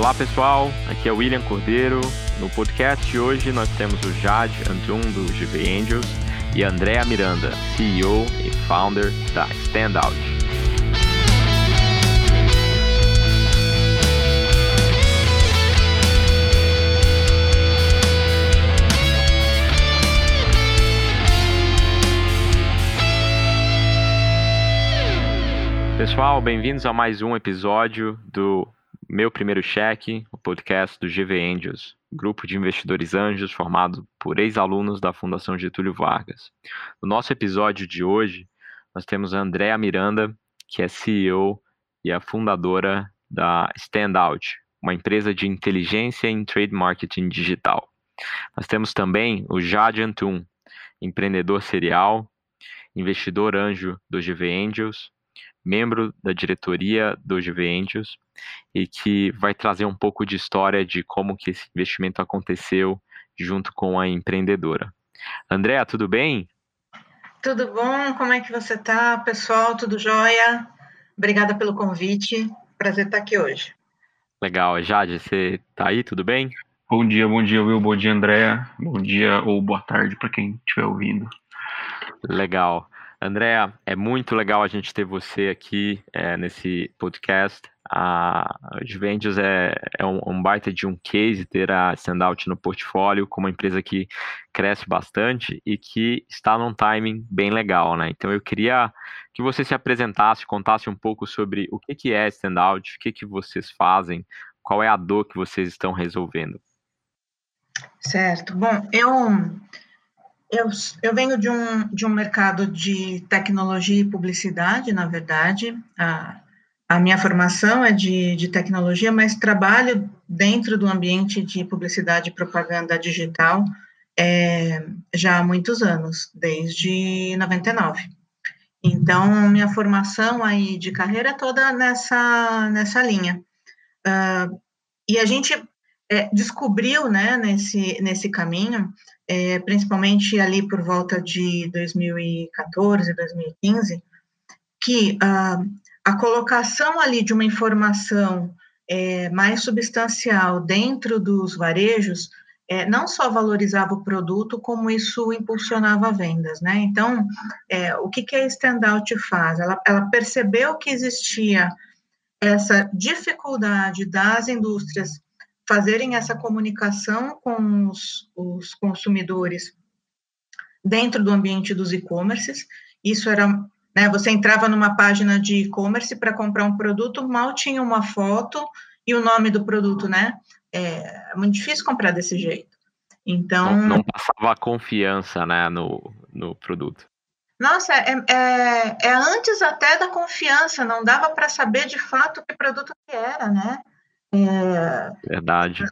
Olá pessoal, aqui é o William Cordeiro. No podcast de hoje nós temos o Jade Antum do GV Angels e Andréa Miranda, CEO e founder da Standout. Pessoal, bem-vindos a mais um episódio do Meu Primeiro Cheque, o podcast do GV Angels, grupo de investidores anjos formado por ex-alunos da Fundação Getúlio Vargas. No nosso episódio de hoje, nós temos a Andréa Miranda, que é CEO e a fundadora da Standout, uma empresa de inteligência em trade marketing digital. Nós temos também o Jade Antum, empreendedor serial, investidor anjo do GV Angels, membro da diretoria do GV Angels e que vai trazer um pouco de história de como que esse investimento aconteceu junto com a empreendedora. Andréa, tudo bem? Tudo bom? Como é que você está, pessoal? Tudo jóia? Obrigada pelo convite. Prazer estar aqui hoje. Legal. Jade, você está aí? Tudo bem? Bom dia, bom dia, Will. Bom dia, Andréa. Bom dia ou boa tarde para quem estiver ouvindo. Legal. Andréa, é muito legal a gente ter você aqui é, nesse podcast. A Juventus é, é um, um, baita de um case ter a Standout no portfólio como uma empresa que cresce bastante e que está num timing bem legal, né? Então eu queria que você se apresentasse, contasse um pouco sobre o que, que é Standout, o que, que vocês fazem, qual é a dor que vocês estão resolvendo. Certo. Bom, eu eu, eu venho de um, de um mercado de tecnologia e publicidade, na verdade. A, a minha formação é de, de tecnologia, mas trabalho dentro do ambiente de publicidade e propaganda digital é, já há muitos anos, desde 99. Então, minha formação aí de carreira é toda nessa, nessa linha. Uh, e a gente é, descobriu, né, nesse, nesse caminho, é, principalmente ali por volta de 2014, 2015, que uh, a colocação ali de uma informação é, mais substancial dentro dos varejos é, não só valorizava o produto, como isso impulsionava vendas, né? Então, é, o que, que a Standout faz? Ela, ela percebeu que existia essa dificuldade das indústrias fazerem essa comunicação com os, os consumidores dentro do ambiente dos e-commerces. Isso era, né, você entrava numa página de e-commerce para comprar um produto, mal tinha uma foto e o nome do produto, né? É, é muito difícil comprar desse jeito. Então. Não, não passava confiança, né, no, no produto. Nossa, é, é, é antes até da confiança, não dava para saber de fato que produto que era, né? É, Verdade.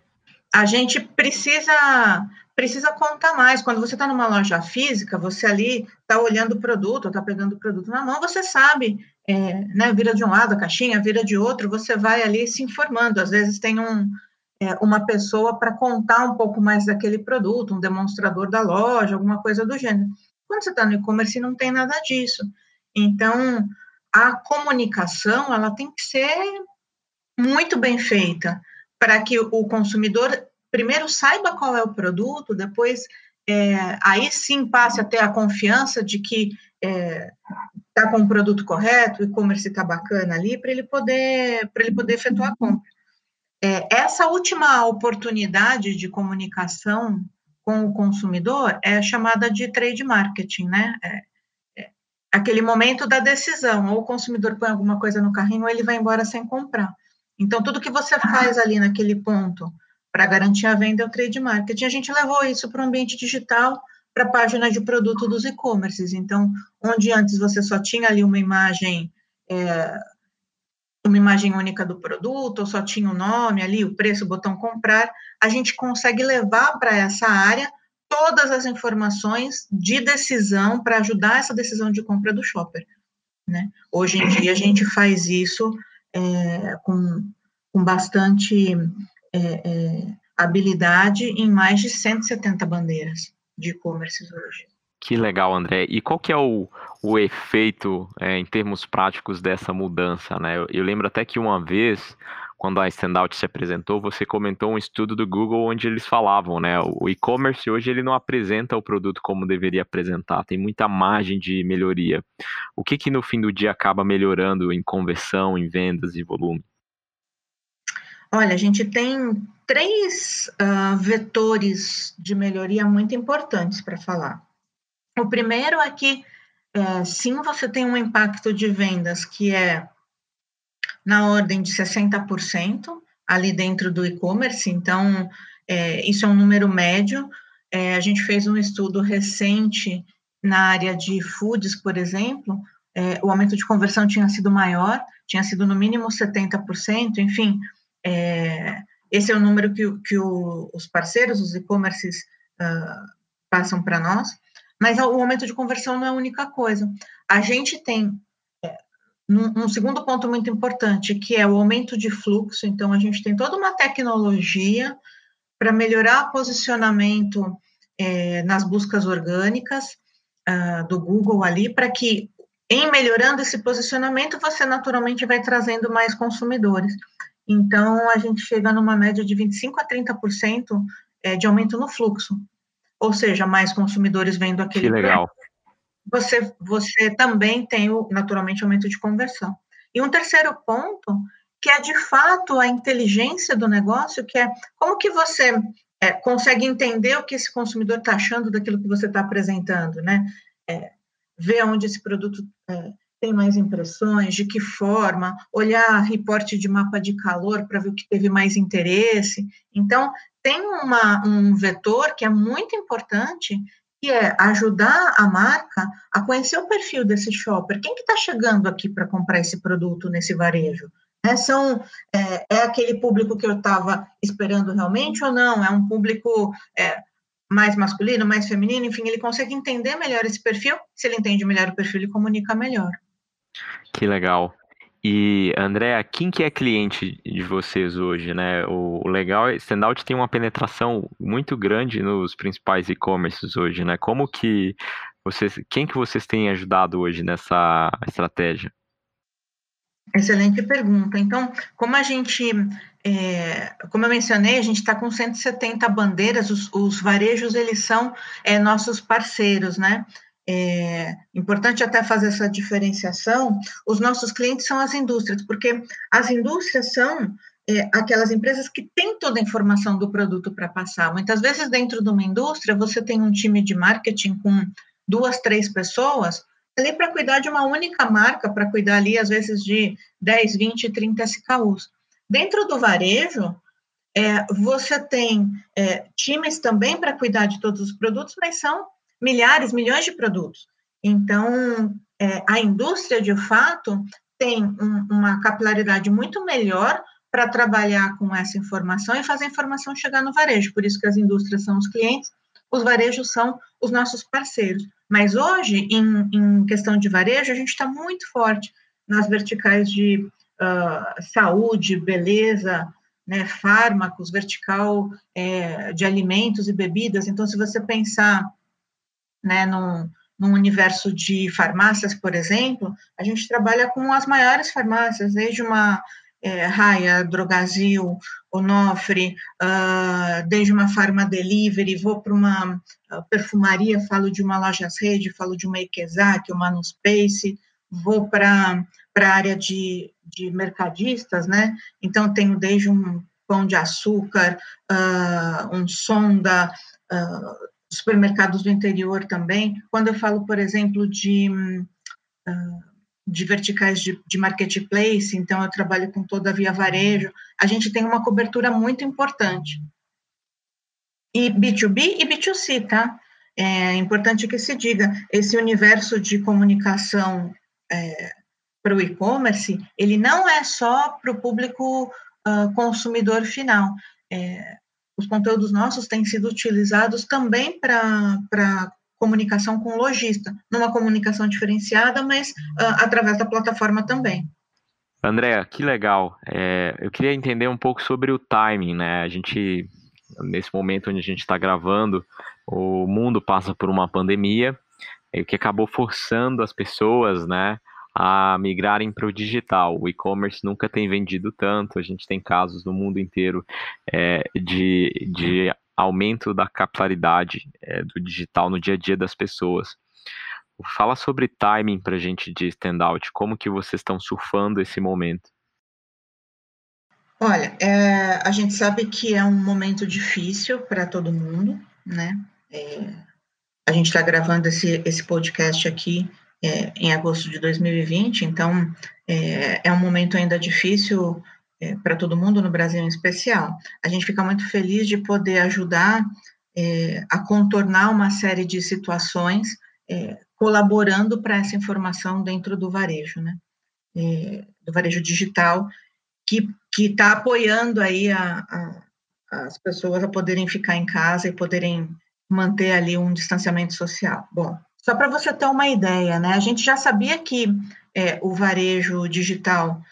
A gente precisa precisa contar mais. Quando você está numa loja física, você ali está olhando o produto, está pegando o produto na mão, você sabe, é, né, vira de um lado a caixinha, vira de outro, você vai ali se informando. Às vezes tem um, é, uma pessoa para contar um pouco mais daquele produto, um demonstrador da loja, alguma coisa do gênero. Quando você está no e-commerce, não tem nada disso. Então, a comunicação, ela tem que ser muito bem feita, para que o consumidor primeiro saiba qual é o produto, depois é, aí sim passe a ter a confiança de que está é, tá com o produto correto, o e-commerce está bacana ali, para ele poder para ele poder efetuar a compra. É, essa última oportunidade de comunicação com o consumidor é chamada de trade marketing, né? É, é aquele momento da decisão, ou o consumidor põe alguma coisa no carrinho, ou ele vai embora sem comprar. Então, tudo que você faz ali naquele ponto para garantir a venda é o trade marketing. A gente levou isso para o ambiente digital, para a página de produto dos e-commerces. Então, onde antes você só tinha ali uma imagem, é, uma imagem única do produto, ou só tinha o nome ali, o preço, o botão comprar, a gente consegue levar para essa área todas as informações de decisão para ajudar essa decisão de compra do shopper. Né? Hoje em dia a gente faz isso é, com, com bastante é, é, habilidade em mais de 170 bandeiras de e-commerce hoje. Que legal, André. E qual que é o, o efeito é, em termos práticos dessa mudança? Né? Eu, eu, lembro até que uma vez, quando a Standout se apresentou, você comentou um estudo do Google onde eles falavam, né? O e-commerce hoje ele não apresenta o produto como deveria apresentar, tem muita margem de melhoria. O que que no fim do dia acaba melhorando em conversão, em vendas e volume? Olha, a gente tem três uh, vetores de melhoria muito importantes para falar. O primeiro é que, uh, sim, você tem um impacto de vendas que é na ordem de 60% ali dentro do e-commerce, então, é, isso é um número médio. É, a gente fez um estudo recente na área de foods, por exemplo, é, o aumento de conversão tinha sido maior, tinha sido no mínimo 70%, enfim, é, esse é o número que, que o, os parceiros, os e-commerces, uh, passam para nós, mas o aumento de conversão não é a única coisa. A gente tem um, segundo ponto muito importante, que é o aumento de fluxo, então a gente tem toda uma tecnologia para melhorar posicionamento é, nas buscas orgânicas uh, do Google ali, para que, em melhorando esse posicionamento, você naturalmente vai trazendo mais consumidores. Então, a gente chega numa média de 25% a 30% é, de aumento no fluxo. Ou seja, mais consumidores vendo aquele. Que legal. Você, você também tem, naturalmente, aumento de conversão. E um terceiro ponto, que é de fato a inteligência do negócio, que é como que você é, consegue entender o que esse consumidor está achando daquilo que você está apresentando, né? É, ver onde esse produto é, tem mais impressões, de que forma, olhar reporte de mapa de calor para ver o que teve mais interesse. Então, tem uma, um vetor que é muito importante, que é ajudar a marca a conhecer o perfil desse shopper. Quem que está chegando aqui para comprar esse produto nesse varejo? É, são, é, é aquele público que eu estava esperando realmente ou não? É um público é, mais masculino, mais feminino? Enfim, ele consegue entender melhor esse perfil. Se ele entende melhor o perfil, ele comunica melhor. Que legal. E, André, quem que é cliente de vocês hoje, né? O, legal é Standout tem uma penetração muito grande nos principais e-commerces hoje, né? Como que vocês, quem que vocês têm ajudado hoje nessa estratégia? Excelente pergunta. Então, como a gente, é, como eu mencionei, a gente está com 170 bandeiras, os, os varejos, eles são é, nossos parceiros, né? É importante até fazer essa diferenciação, os nossos clientes são as indústrias, porque as indústrias são é, aquelas empresas que têm toda a informação do produto para passar. Muitas vezes, dentro de uma indústria, você tem um time de marketing com duas, três pessoas ali para cuidar de uma única marca, para cuidar ali, às vezes, de 10, 20, 30 SKUs. Dentro do varejo, é, você tem é, times também para cuidar de todos os produtos, mas são milhares, milhões de produtos. Então, é, a indústria, de fato, tem um, uma capilaridade muito melhor para trabalhar com essa informação e fazer a informação chegar no varejo. Por isso que as indústrias são os clientes, os varejos são os nossos parceiros. Mas hoje, em, em questão de varejo, a gente está muito forte nas verticais de uh, saúde, beleza, né, fármacos, vertical é, de alimentos e bebidas. Então, se você pensar né, num, num universo de farmácias, por exemplo, a gente trabalha com as maiores farmácias, desde uma é, Raia, Drogazil, Onofre, uh, desde uma Farma Delivery, vou para uma uh, perfumaria, falo de uma Lojas Rede, falo de uma Ikezak, uma Nuspace, vou para a área de, de mercadistas, né? Então, tenho desde um pão de açúcar, uh, um sonda, uh, supermercados do interior também. Quando eu falo, por exemplo, de, uh, de verticais de, de marketplace, então eu trabalho com toda a via varejo, a gente tem uma cobertura muito importante. E B2B e B2C, tá? É importante que se diga, esse universo de comunicação é, para o e-commerce, ele não é só para o público uh, consumidor final. É, os conteúdos nossos têm sido utilizados também para comunicação com o lojista, numa comunicação diferenciada, mas uh, através da plataforma também. André, que legal. É, eu queria entender um pouco sobre o timing, né? A gente, nesse momento onde a gente está gravando, o mundo passa por uma pandemia, que acabou forçando as pessoas, né, a migrarem para o digital. O e-commerce nunca tem vendido tanto, a gente tem casos no mundo inteiro é, de, de aumento da capilaridade é, do digital no dia a dia das pessoas. Fala sobre timing para a gente de standout, como que vocês estão surfando esse momento? Olha, é, a gente sabe que é um momento difícil para todo mundo, né? É, a gente está gravando esse, esse podcast aqui é, em agosto de 2020, então é, é um momento ainda difícil é, para todo mundo, no Brasil em especial. A gente fica muito feliz de poder ajudar é, a contornar uma série de situações, é, colaborando para essa informação dentro do varejo, né? É, do varejo digital, que está apoiando aí a, a, as pessoas a poderem ficar em casa e poderem manter ali um distanciamento social. Bom, só para você ter uma ideia, né? A gente já sabia que é, o varejo digital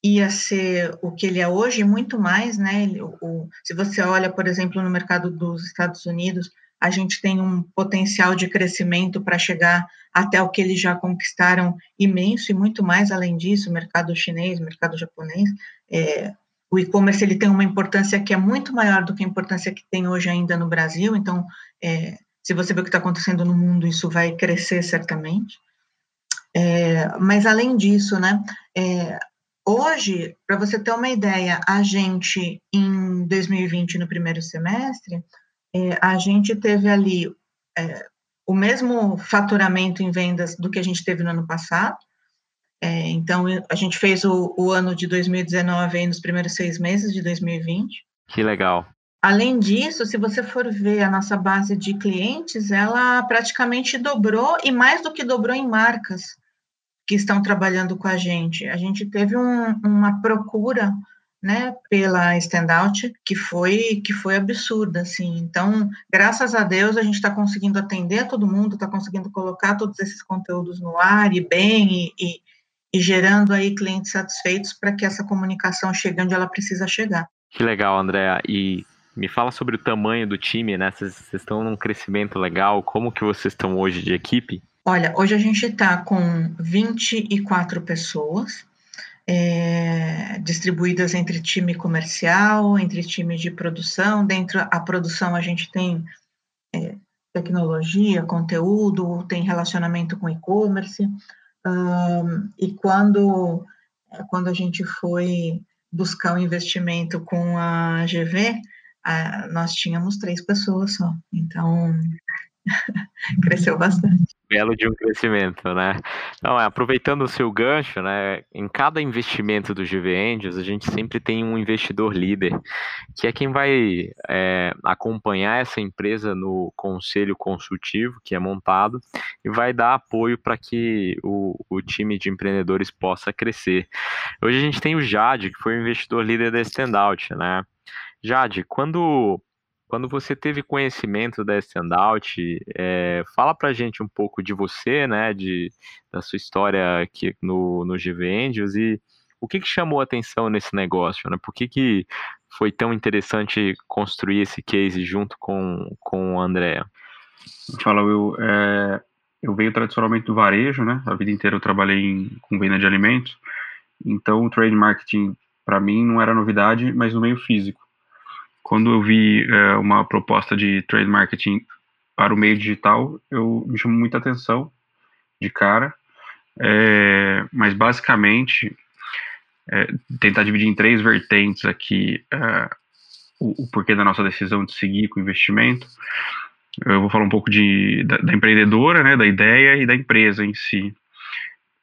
ia ser o que ele é hoje, muito mais, né? O, se você olha, por exemplo, no mercado dos Estados Unidos, a gente tem um potencial de crescimento para chegar até o que eles já conquistaram imenso e muito mais além disso, o mercado chinês, o mercado japonês. É, o e-commerce ele tem uma importância que é muito maior do que a importância que tem hoje ainda no Brasil. Então, é, se você ver o que está acontecendo no mundo, isso vai crescer certamente. É, mas além disso, né, é, hoje, para você ter uma ideia, a gente em 2020 no primeiro semestre, é, a gente teve ali é, o mesmo faturamento em vendas do que a gente teve no ano passado. É, então, a gente fez o, o ano de 2019 aí nos primeiros seis meses de 2020. Que legal. Além disso, se você for ver a nossa base de clientes, ela praticamente dobrou e mais do que dobrou em marcas que estão trabalhando com a gente. A gente teve um, uma procura né, pela standout que foi que foi absurda, assim. Então, graças a Deus, a gente está conseguindo atender todo mundo, está conseguindo colocar todos esses conteúdos no ar e bem e, e, e gerando aí clientes satisfeitos para que essa comunicação chegue onde ela precisa chegar. Que legal, Andréa. E me fala sobre o tamanho do time, né? Vocês estão num crescimento legal. Como que vocês estão hoje de equipe? Olha, hoje a gente está com 24 pessoas, é, distribuídas entre time comercial, entre time de produção. Dentro da produção a gente tem é, tecnologia, conteúdo, tem relacionamento com e-commerce. Um, e quando, quando a gente foi buscar o um investimento com a GV, nós tínhamos três pessoas só. Então, cresceu bastante. Belo de um crescimento, né? Não, é, aproveitando o seu gancho, né? Em cada investimento do GV Angels, a gente sempre tem um investidor líder, que é quem vai é, acompanhar essa empresa no conselho consultivo que é montado e vai dar apoio para que o, o time de empreendedores possa crescer. Hoje a gente tem o Jade, que foi o investidor líder da Standout, né? Jade, quando, quando você teve conhecimento da Standout, é, fala pra gente um pouco de você, né, de, da sua história aqui no, no GV Angels e o que, que chamou a atenção nesse negócio, né? Por que, que foi tão interessante construir esse case junto com, com o André? Fala, Will. É, eu venho tradicionalmente do varejo, né? A vida inteira eu trabalhei em, com venda de alimentos. Então, o trade marketing, para mim, não era novidade, mas no meio físico quando eu vi é, uma proposta de trade marketing para o meio digital, eu me chamou muita atenção de cara. É, mas basicamente, é, tentar dividir em três vertentes aqui é, o, o, porquê da nossa decisão de seguir com o investimento. Eu vou falar um pouco de, da, da empreendedora, né, da ideia e da empresa em si.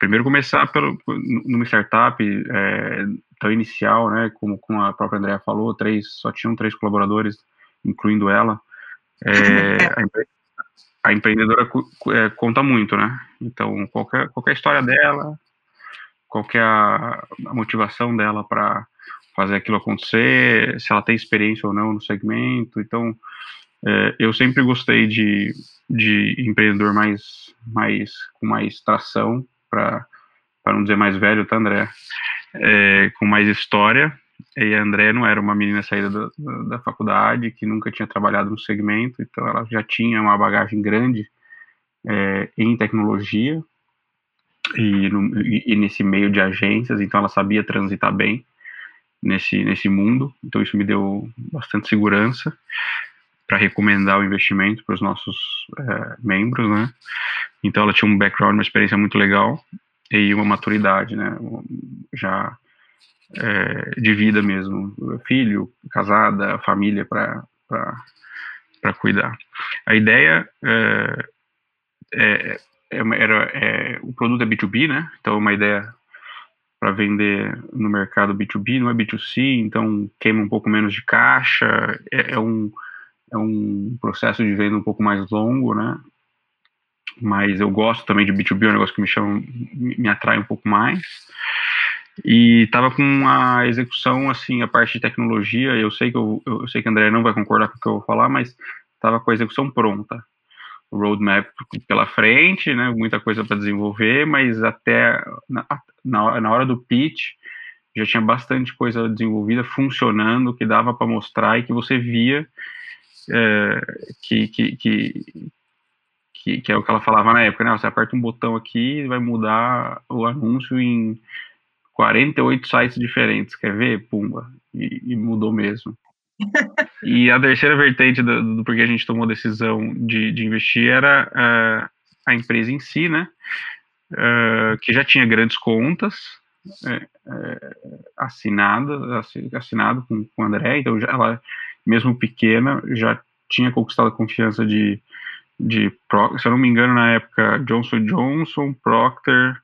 Primeiro começar pelo, numa startup, é, tão inicial, né, como, como a própria Andrea falou, três, só tinham três colaboradores, incluindo ela. É, a, empre, a, empreendedora é, conta muito, né? Então, qualquer, qualquer história dela, qualquer a, a motivação dela para fazer aquilo acontecer, se ela tem experiência ou não no segmento. Então, é, eu sempre gostei de, de empreendedor mais, mais com mais tração, para não dizer mais velho, tá, André? é, com mais história. E a André não era uma menina saída da, da, faculdade, que nunca tinha trabalhado no segmento, então ela já tinha uma bagagem grande é, em tecnologia. e, no, e, e, nesse meio de agências, então ela sabia transitar bem nesse, nesse mundo, então isso me deu bastante segurança para recomendar o investimento para os nossos é, membros, né? Então ela tinha um background, uma experiência muito legal e uma maturidade, né? Já é, de vida mesmo, filho, casada, família para para cuidar. A ideia é, é, é era é, o produto é B2B, né? Então é uma ideia para vender no mercado B2B, não é B2C, então queima um pouco menos de caixa, é, é, um, é um processo de venda um pouco mais longo, né? Mas eu gosto também de B2B, é um negócio que me chama, me atrai um pouco mais. E estava com a execução, assim, a parte de tecnologia, eu sei que eu, eu sei que a André não vai concordar com o que eu vou falar, mas estava com a execução pronta. O roadmap pela frente, né, muita coisa para desenvolver, mas até na, na, na hora do pitch já tinha bastante coisa desenvolvida, funcionando, que dava para mostrar e que você via é, que, que, que, que, é o que ela falava na época, né? Você aperta um botão aqui e vai mudar o anúncio em 48 sites diferentes, quer ver? Pumba. E, e mudou mesmo. e a terceira vertente do, do porquê a gente tomou a decisão de, de investir era uh, a empresa em si, né? Uh, que já tinha grandes contas é, é, assinadas, assinado com, com o André, então já, ela, mesmo pequena, já tinha conquistado a confiança de, de, se eu não me engano, na época, Johnson Johnson, Procter,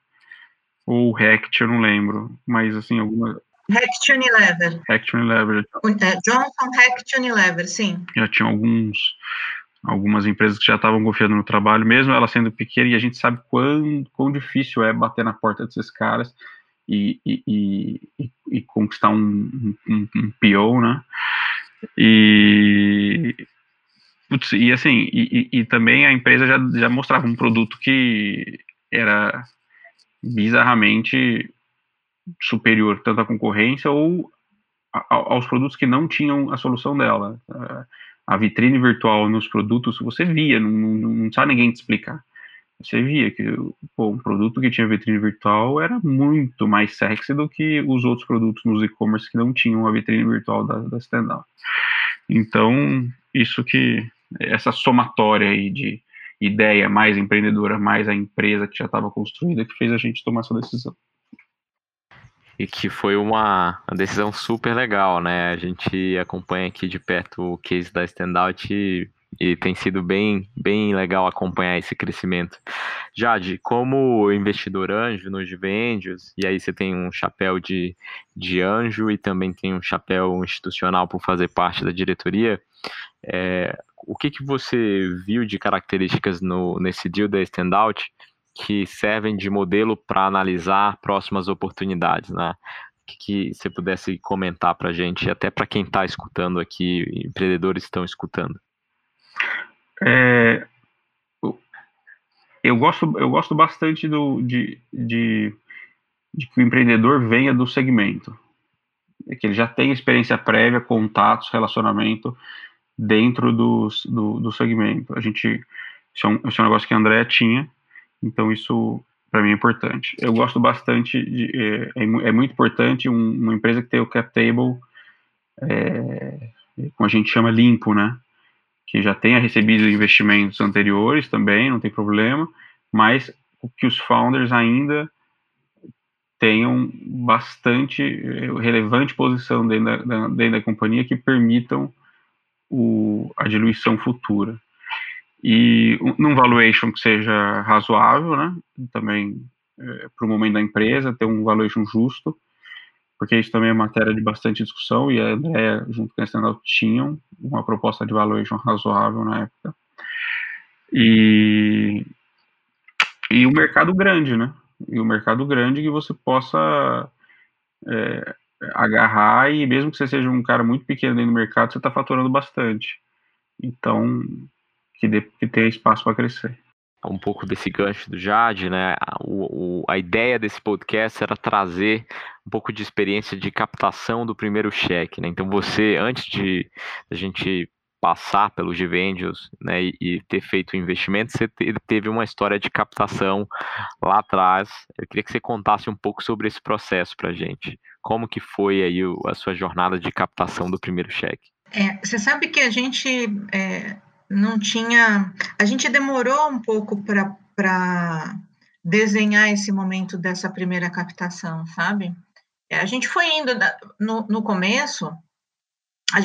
ou Hecht, eu não lembro, mas assim, alguma. Hecht Unilever. Hecht Unilever. É, Johnson Hecht Unilever, sim. Já tinha alguns, algumas empresas que já estavam confiando no trabalho, mesmo ela sendo pequena, e a gente sabe quão, quão difícil é bater na porta desses caras e, e, e, e conquistar um, um, um PO, né? E, putz, e assim, e, e, também a empresa já, já mostrava um produto que era bizarramente superior tanto à concorrência ou aos produtos que não tinham a solução dela. A vitrine virtual nos produtos você via, não, não, não sabe ninguém te explicar. Você via que pô, um produto que tinha vitrine virtual era muito mais sexy do que os outros produtos nos e-commerce que não tinham a vitrine virtual da, da Standout. Então, isso que, essa somatória aí de ideia mais empreendedora, mais a empresa que já estava construída, que fez a gente tomar essa decisão. E que foi uma, decisão super legal, né? A gente acompanha aqui de perto o case da Standout e, e tem sido bem, bem legal acompanhar esse crescimento. Jade, como investidor anjo nos Angels, e aí você tem um chapéu de, de anjo e também tem um chapéu institucional por fazer parte da diretoria, é, o que, que você viu de características no, nesse deal da Standout que servem de modelo para analisar próximas oportunidades, né? Que, que você pudesse comentar para a gente, até para quem está escutando aqui, empreendedores estão escutando. É, eu gosto, eu gosto bastante do, de, de, de que o empreendedor venha do segmento, é que ele já tem experiência prévia, contatos, relacionamento, dentro do, do, do segmento. A gente, isso é, um, isso é um negócio que a André tinha, então isso para mim é importante. Eu gosto bastante, de, é, é, é muito importante um, uma empresa que tem o cap table, é, como a gente chama, limpo, né? Que já tenha recebido investimentos anteriores também, não tem problema, mas que os founders ainda tenham bastante é, relevante posição dentro da, dentro da companhia que permitam o, a diluição futura. E num valuation que seja razoável, né? Também é, para o momento da empresa, ter um valuation justo, porque isso também é matéria de bastante discussão, e a Andrea, junto com a Standard, tinham uma proposta de valuation razoável na época. E, e o mercado grande, né? E o mercado grande que você possa é, agarrar e mesmo que você seja um cara muito pequeno do mercado, você está faturando bastante. Então, que, dê, que tenha espaço para crescer. Um pouco desse gancho do Jade, né? O, o, a ideia desse podcast era trazer um pouco de experiência de captação do primeiro cheque, né? Então você, antes de a gente passar pelo Gvendios né, e, e, ter feito o investimento, você teve uma história de captação lá atrás. Eu queria que você contasse um pouco sobre esse processo para a gente. Como que foi aí a sua jornada de captação do primeiro cheque? É, você sabe que a gente é, não tinha... A gente demorou um pouco para desenhar esse momento dessa primeira captação, sabe? A gente foi indo no, no começo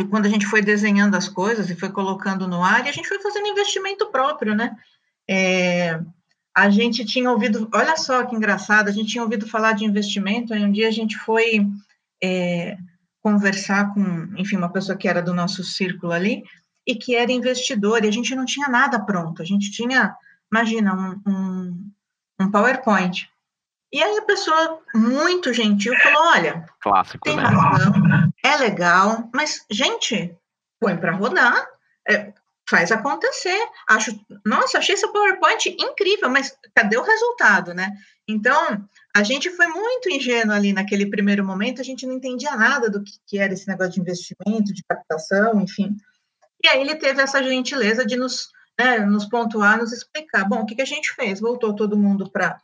quando a gente foi desenhando as coisas e foi colocando no ar, e a gente foi fazendo investimento próprio, né? É, a gente tinha ouvido, olha só que engraçado, a gente tinha ouvido falar de investimento, aí um dia a gente foi é, conversar com, enfim, uma pessoa que era do nosso círculo ali, e que era investidor, e a gente não tinha nada pronto, a gente tinha, imagina, um, um, um PowerPoint. E aí a pessoa, muito gentil, falou, olha, Clássico, tem né? razão, é legal, mas, gente, põe para rodar, é, faz acontecer. Acho, nossa, achei esse PowerPoint incrível, mas cadê o resultado, né? Então, a gente foi muito ingênuo ali naquele primeiro momento, a gente não entendia nada do que, que era esse negócio de investimento, de captação, enfim. E aí ele teve essa gentileza de nos, né, nos pontuar, nos explicar. Bom, o que, que a gente fez? Voltou todo mundo para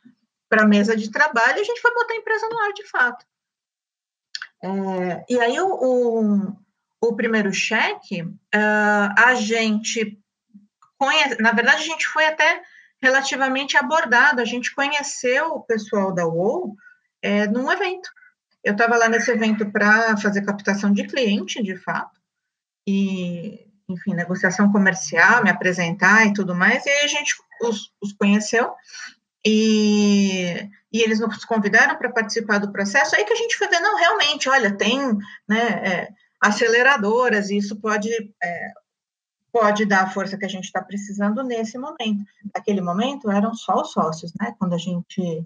a mesa de trabalho e a gente foi botar a empresa no ar de fato. É, e aí, o, o, o primeiro cheque, uh, a gente conhece, na verdade, a gente foi até relativamente abordado, a gente conheceu o pessoal da UOL é, num evento. Eu estava lá nesse evento para fazer captação de cliente, de fato, e, enfim, negociação comercial, me apresentar e tudo mais, e aí a gente os, os conheceu, e, e eles nos convidaram para participar do processo, aí que a gente foi ver, não, realmente, olha, tem né, é, aceleradoras, e isso pode, é, pode dar a força que a gente está precisando nesse momento. Naquele momento eram só os sócios, né? Quando a gente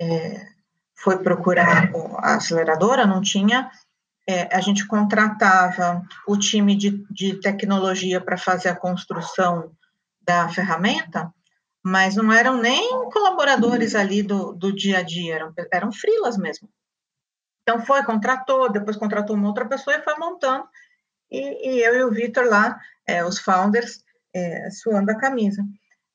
é, foi procurar a aceleradora, não tinha. É, a gente contratava o time de, de tecnologia para fazer a construção da ferramenta, mas não eram nem colaboradores ali do, do dia a dia, eram, eram frilas mesmo. Então foi, contratou, depois contratou uma outra pessoa e foi montando, e, e eu e o Vitor lá, é, os founders, é, suando a camisa.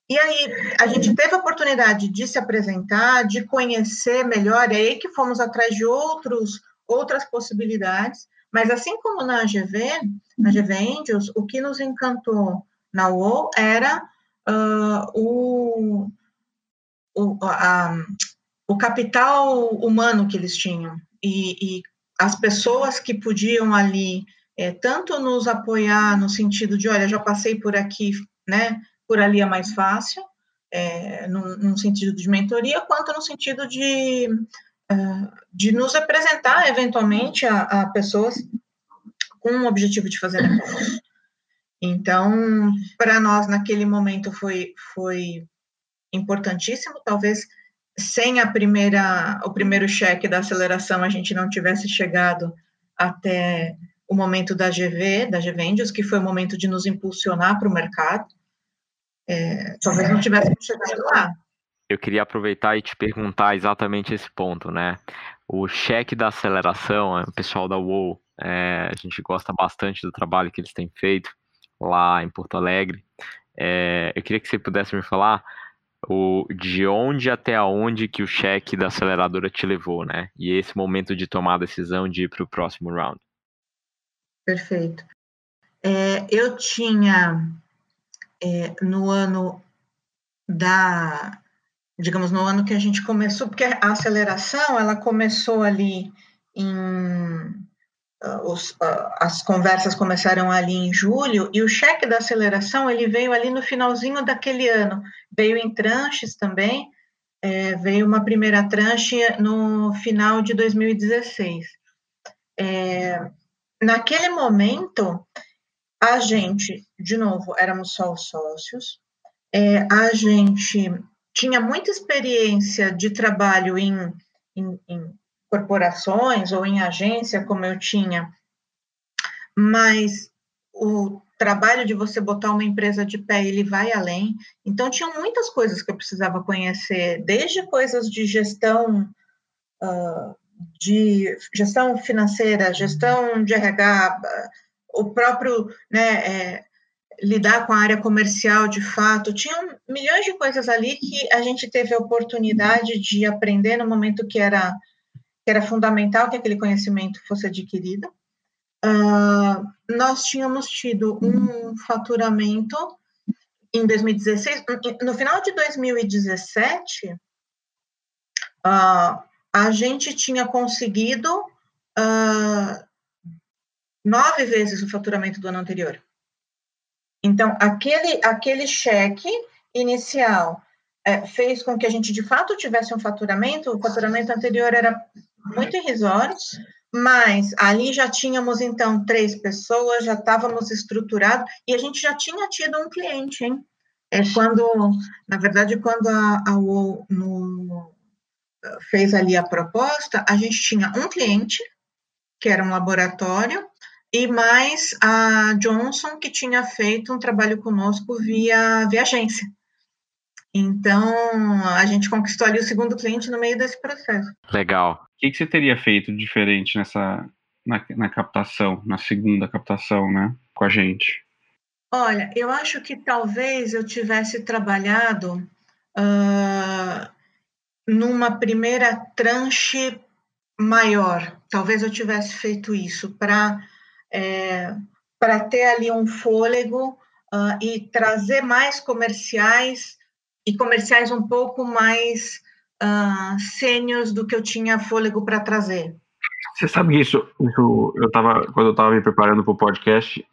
E aí a gente teve a oportunidade de se apresentar, de conhecer melhor, e aí que fomos atrás de outros, outras possibilidades, mas assim como na GV, na GV Angels, o que nos encantou na UOL era uh, o, o, a, o capital humano que eles tinham e, e as pessoas que podiam ali é, tanto nos apoiar no sentido de, olha, já passei por aqui, né, por ali é mais fácil, é, sentido de mentoria, quanto no sentido de, uh, de nos apresentar eventualmente a, a pessoas com o objetivo de fazer negócio. Então, para nós, naquele momento, foi, foi importantíssimo. Talvez sem a primeira, o primeiro cheque da aceleração, a gente não tivesse chegado até o momento da GV, da GVendios, que foi o momento de nos impulsionar para o mercado. É, talvez não tivéssemos chegado lá. Eu queria aproveitar e te perguntar exatamente esse ponto, né? O cheque da aceleração, o pessoal da UOL, é, a gente gosta bastante do trabalho que eles têm feito lá em Porto Alegre. É, eu queria que você pudesse me falar o, de onde até onde que o cheque da aceleradora te levou, né? E esse momento de tomar a decisão de ir para o próximo round. Perfeito. É, eu tinha é, no ano da, digamos, no ano que a gente começou, porque a aceleração ela começou ali em os, as conversas começaram ali em julho e o cheque da aceleração ele veio ali no finalzinho daquele ano, veio em tranches também, é, veio uma primeira tranche no final de 2016. É, naquele momento, a gente, de novo, éramos só os sócios, é, a gente tinha muita experiência de trabalho em, em, em corporações ou em agência, como eu tinha, mas o trabalho de você botar uma empresa de pé, ele vai além. Então, tinham muitas coisas que eu precisava conhecer, desde coisas de gestão, uh, de gestão financeira, gestão de RH, o próprio, né, é, lidar com a área comercial de fato. Tinha milhões de coisas ali que a gente teve a oportunidade de aprender no momento que era, que era fundamental que aquele conhecimento fosse adquirido. Uh, nós tínhamos tido um faturamento em 2016, no final de 2017, uh, ah, a gente tinha conseguido uh, nove vezes o faturamento do ano anterior. Então, aquele, aquele cheque inicial é, fez com que a gente, de fato, tivesse um faturamento, o faturamento anterior era muito irrisório, mas ali já tínhamos, então, três pessoas, já estávamos estruturados, e a gente já tinha tido um cliente, hein? É quando, na verdade, quando a, a UOL no, fez ali a proposta, a gente tinha um cliente, que era um laboratório, e mais a Johnson, que tinha feito um trabalho conosco via, via agência. Então, a gente conquistou ali o segundo cliente no meio desse processo. Legal. O que, que você teria feito diferente nessa na, na captação, na segunda captação, né, com a gente? Olha, eu acho que talvez eu tivesse trabalhado uh, numa primeira tranche maior. Talvez eu tivesse feito isso para é, para ter ali um fôlego uh, e trazer mais comerciais e comerciais um pouco mais uh, sênios do que eu tinha fôlego para trazer. Você sabe isso, isso eu tava, quando eu estava me preparando para o podcast,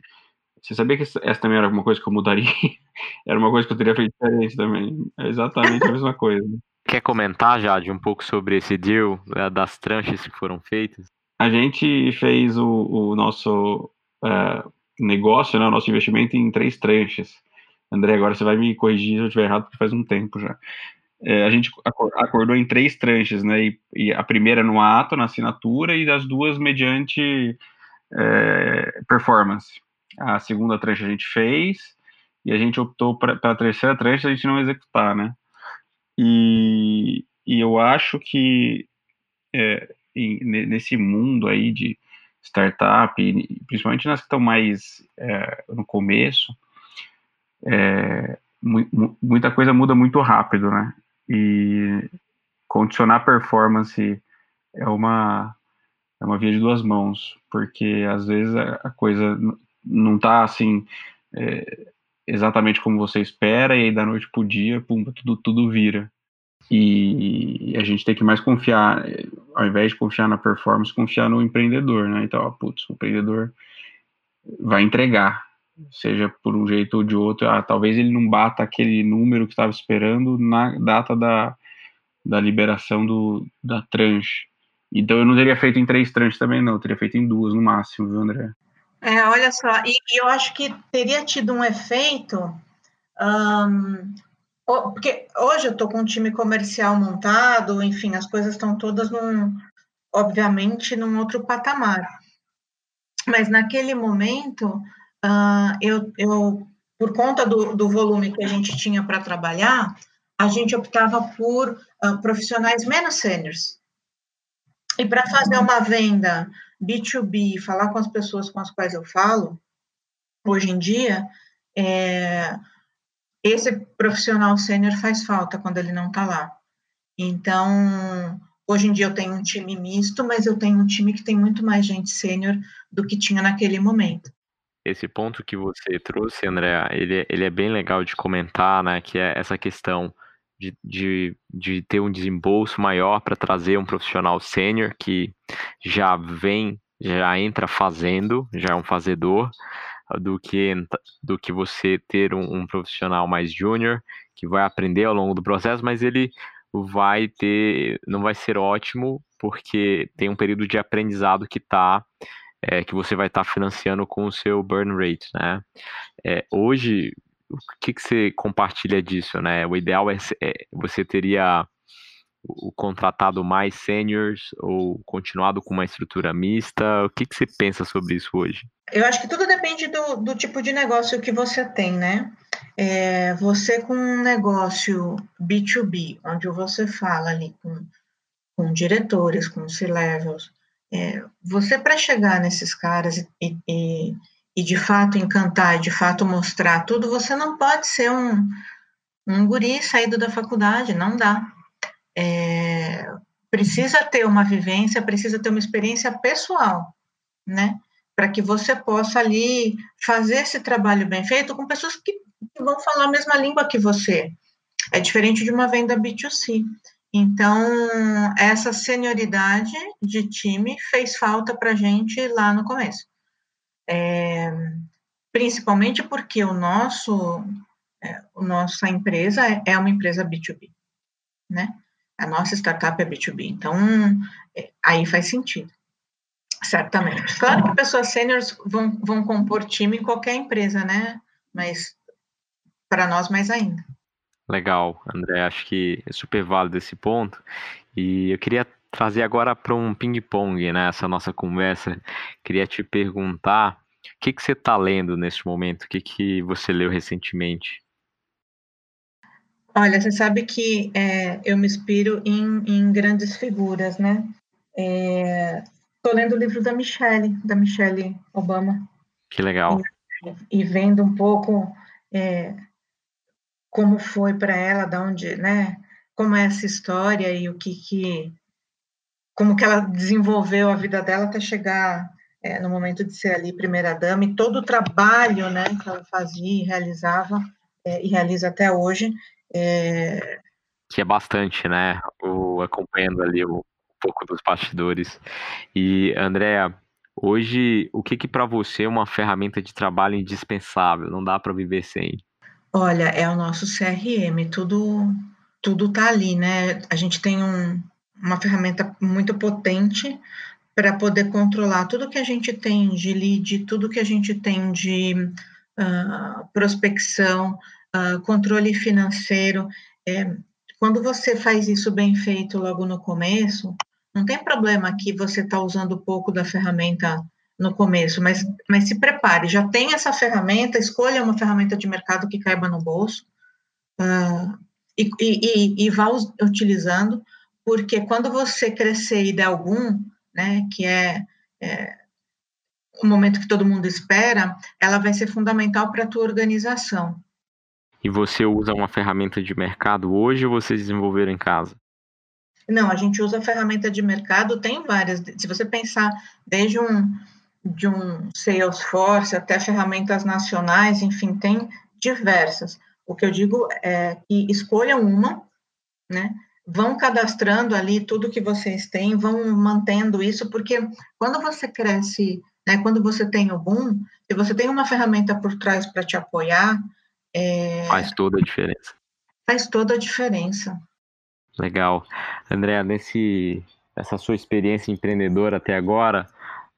você sabia que essa também era uma coisa que eu mudaria? era uma coisa que eu teria feito diferente também. É exatamente a mesma coisa. Quer comentar, Jade, um pouco sobre esse deal, né, das tranches que foram feitas? A gente fez o, o nosso uh, negócio, né, o nosso investimento em três tranches. André, agora você vai me corrigir se eu estiver errado, porque faz um tempo já. É, a gente acordou em três tranches, né? E, e, a primeira no ato, na assinatura, e das duas mediante é, performance. A segunda tranche a gente fez, e a gente optou para a terceira tranche a gente não executar, né? E, e eu acho que é, nesse mundo aí de startup, principalmente nas que estão mais é, no começo, é, mu muita coisa muda muito rápido, né? E condicionar performance é uma é uma via de duas mãos, porque às vezes a, coisa não está assim é, exatamente como você espera e aí da noite pro dia, pum, tudo tudo vira. E a gente tem que mais confiar, ao invés de confiar na performance, confiar no empreendedor, né? Então, ó, putz, o empreendedor vai entregar, seja por um jeito ou de outro. Ah, talvez ele não bata aquele número que estava esperando na data da, da liberação do, da tranche. Então eu não teria feito em três tranches também, não, eu teria feito em duas no máximo, viu, André? É, olha só, e, e eu acho que teria tido um efeito um, porque hoje eu estou com um time comercial montado, enfim, as coisas estão todas num, obviamente, num outro patamar. Mas naquele momento, uh, eu, eu, por conta do, do volume que a gente tinha para trabalhar, a gente optava por uh, profissionais menos sêniores. E para fazer uma venda B2B, falar com as pessoas com as quais eu falo, hoje em dia, é, esse profissional sênior faz falta quando ele não está lá. Então, hoje em dia eu tenho um time misto, mas eu tenho um time que tem muito mais gente sênior do que tinha naquele momento. Esse ponto que você trouxe, André, ele, ele é bem legal de comentar, né? Que é essa questão de, de, de ter um desembolso maior para trazer um profissional sênior que já vem, já entra fazendo, já é um fazedor, do que, do que você ter um, um profissional mais júnior que vai aprender ao longo do processo, mas ele vai ter, não vai ser ótimo porque tem um período de aprendizado que tá é, que você vai estar tá financiando com o seu burn rate, né? É, hoje, o que, que você compartilha disso, né? O ideal é, é você teria o contratado mais seniors ou continuado com uma estrutura mista? O que, que você pensa sobre isso hoje? Eu acho que tudo depende do, do tipo de negócio que você tem, né? É, você com um negócio B2B, onde você fala ali com, com diretores, com C-levels, é, você para chegar nesses caras e, e, e de fato encantar, de fato mostrar tudo, você não pode ser um, um guri saído da faculdade, não dá. É, precisa ter uma vivência, precisa ter uma experiência pessoal, né? Para que você possa ali fazer esse trabalho bem feito com pessoas que, que vão falar a mesma língua que você. É diferente de uma venda B2C. Então, essa senioridade de time fez falta para a gente lá no começo. É, principalmente porque o nosso, é, a nossa empresa é uma empresa B2B, né? A nossa startup é B2B, então é, aí faz sentido, certamente. Claro que pessoas sêniores vão, vão compor time em qualquer empresa, né? Mas para nós mais ainda. Legal, André, acho que é super válido esse ponto. E eu queria trazer agora para um ping-pong, né, essa nossa conversa. Queria te perguntar o que, que você está lendo neste momento, o que, que você leu recentemente? Olha, você sabe que é, eu me inspiro em, em grandes figuras, né? Estou é, lendo o livro da Michelle, da Michelle Obama. Que legal. E, e vendo um pouco é, como foi para ela, da onde, né? Como é essa história e o que que como que ela desenvolveu a vida dela até chegar é, no momento de ser ali primeira dama e todo o trabalho, né, que ela fazia e realizava é, e realiza até hoje. É... Que é bastante, né? O, acompanhando ali o, um pouco dos bastidores. E Andréa, hoje o que que para você é uma ferramenta de trabalho indispensável? Não dá para viver sem? Olha, é o nosso CRM, tudo tudo tá ali, né? A gente tem um, uma ferramenta muito potente para poder controlar tudo que a gente tem de lead, tudo que a gente tem de uh, prospecção, uh, controle financeiro. É, quando você faz isso bem feito logo no começo, não tem problema que você está usando pouco da ferramenta no começo, mas, mas se prepare, já tem essa ferramenta, escolha uma ferramenta de mercado que caiba no bolso uh, e, e, e, vá utilizando, porque quando você crescer e der algum, né, que é, é o momento que todo mundo espera, ela vai ser fundamental para a tua organização. E você usa uma ferramenta de mercado hoje ou você desenvolveram em casa? Não, a gente usa a ferramenta de mercado, tem várias. Se você pensar desde um de um Salesforce até ferramentas nacionais, enfim, tem diversas. O que eu digo é que escolham uma, né? Vão cadastrando ali tudo que vocês têm, vão mantendo isso, porque quando você cresce, né, quando você tem o boom, se você tem uma ferramenta por trás para te apoiar, é... faz toda a diferença. Faz toda a diferença. Legal. André, nesse, essa sua experiência empreendedora até agora,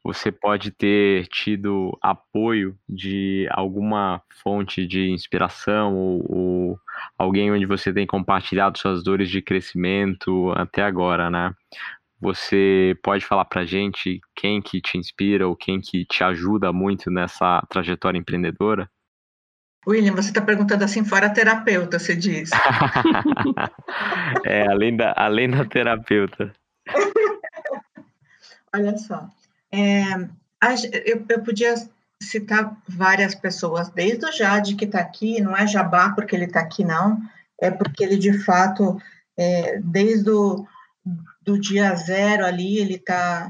você pode ter tido apoio de alguma fonte de inspiração ou, ou, alguém onde você tem compartilhado suas dores de crescimento até agora, né? Você pode falar pra gente quem que te inspira ou quem que te ajuda muito nessa trajetória empreendedora? William, você está perguntando assim fora terapeuta, você diz. é, além da, além da terapeuta. Olha só, é, eu, eu podia citar várias pessoas, desde o Jade, que está aqui, não é jabá porque ele está aqui, não, é porque ele, de fato, é, desde o do dia zero ali, ele está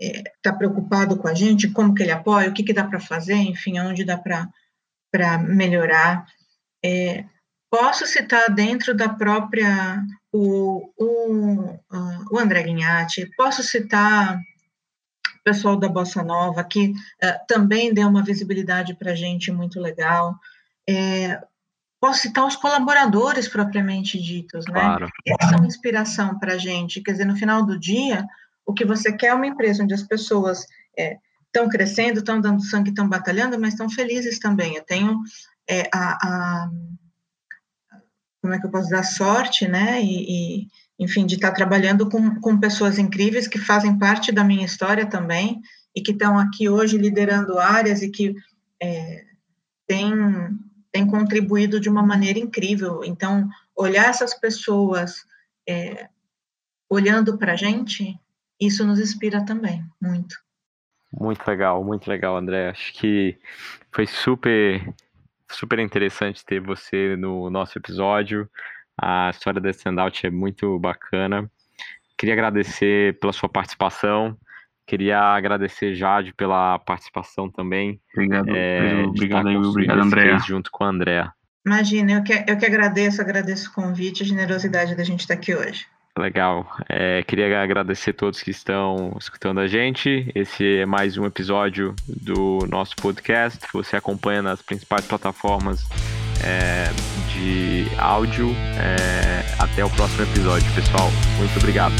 é, tá preocupado com a gente, como que ele apoia, o que, que dá para fazer, enfim, onde dá para melhorar. É, posso citar dentro da própria, o, o, o André Guignatti, posso citar pessoal da Bossa Nova, que uh, também deu uma visibilidade para a gente muito legal. É, posso citar os colaboradores propriamente ditos, né? Claro. Eles são inspiração para a gente. Quer dizer, no final do dia, o que você quer é uma empresa onde as pessoas estão é, crescendo, estão dando sangue, estão batalhando, mas estão felizes também. Eu tenho é, a, a, como é que eu posso dar sorte, né? E, e enfim, de estar trabalhando com, com pessoas incríveis que fazem parte da minha história também e que estão aqui hoje liderando áreas e que é, têm, têm contribuído de uma maneira incrível. Então, olhar essas pessoas é, olhando para a gente, isso nos inspira também, muito. Muito legal, muito legal, André. Acho que foi super, super interessante ter você no nosso episódio. A história da Standout é muito bacana. Queria agradecer pela sua participação. Queria agradecer Jade pela participação também. Obrigado, é, obrigado aí, obrigado, André. Junto com a Andrea. Imagina, eu que, eu que agradeço, agradeço o convite, a generosidade da gente estar aqui hoje. Legal. É, queria agradecer a todos que estão escutando a gente. Esse é mais um episódio do nosso podcast. Você acompanha nas principais plataformas é, de áudio. É, até o próximo episódio, pessoal. Muito obrigado.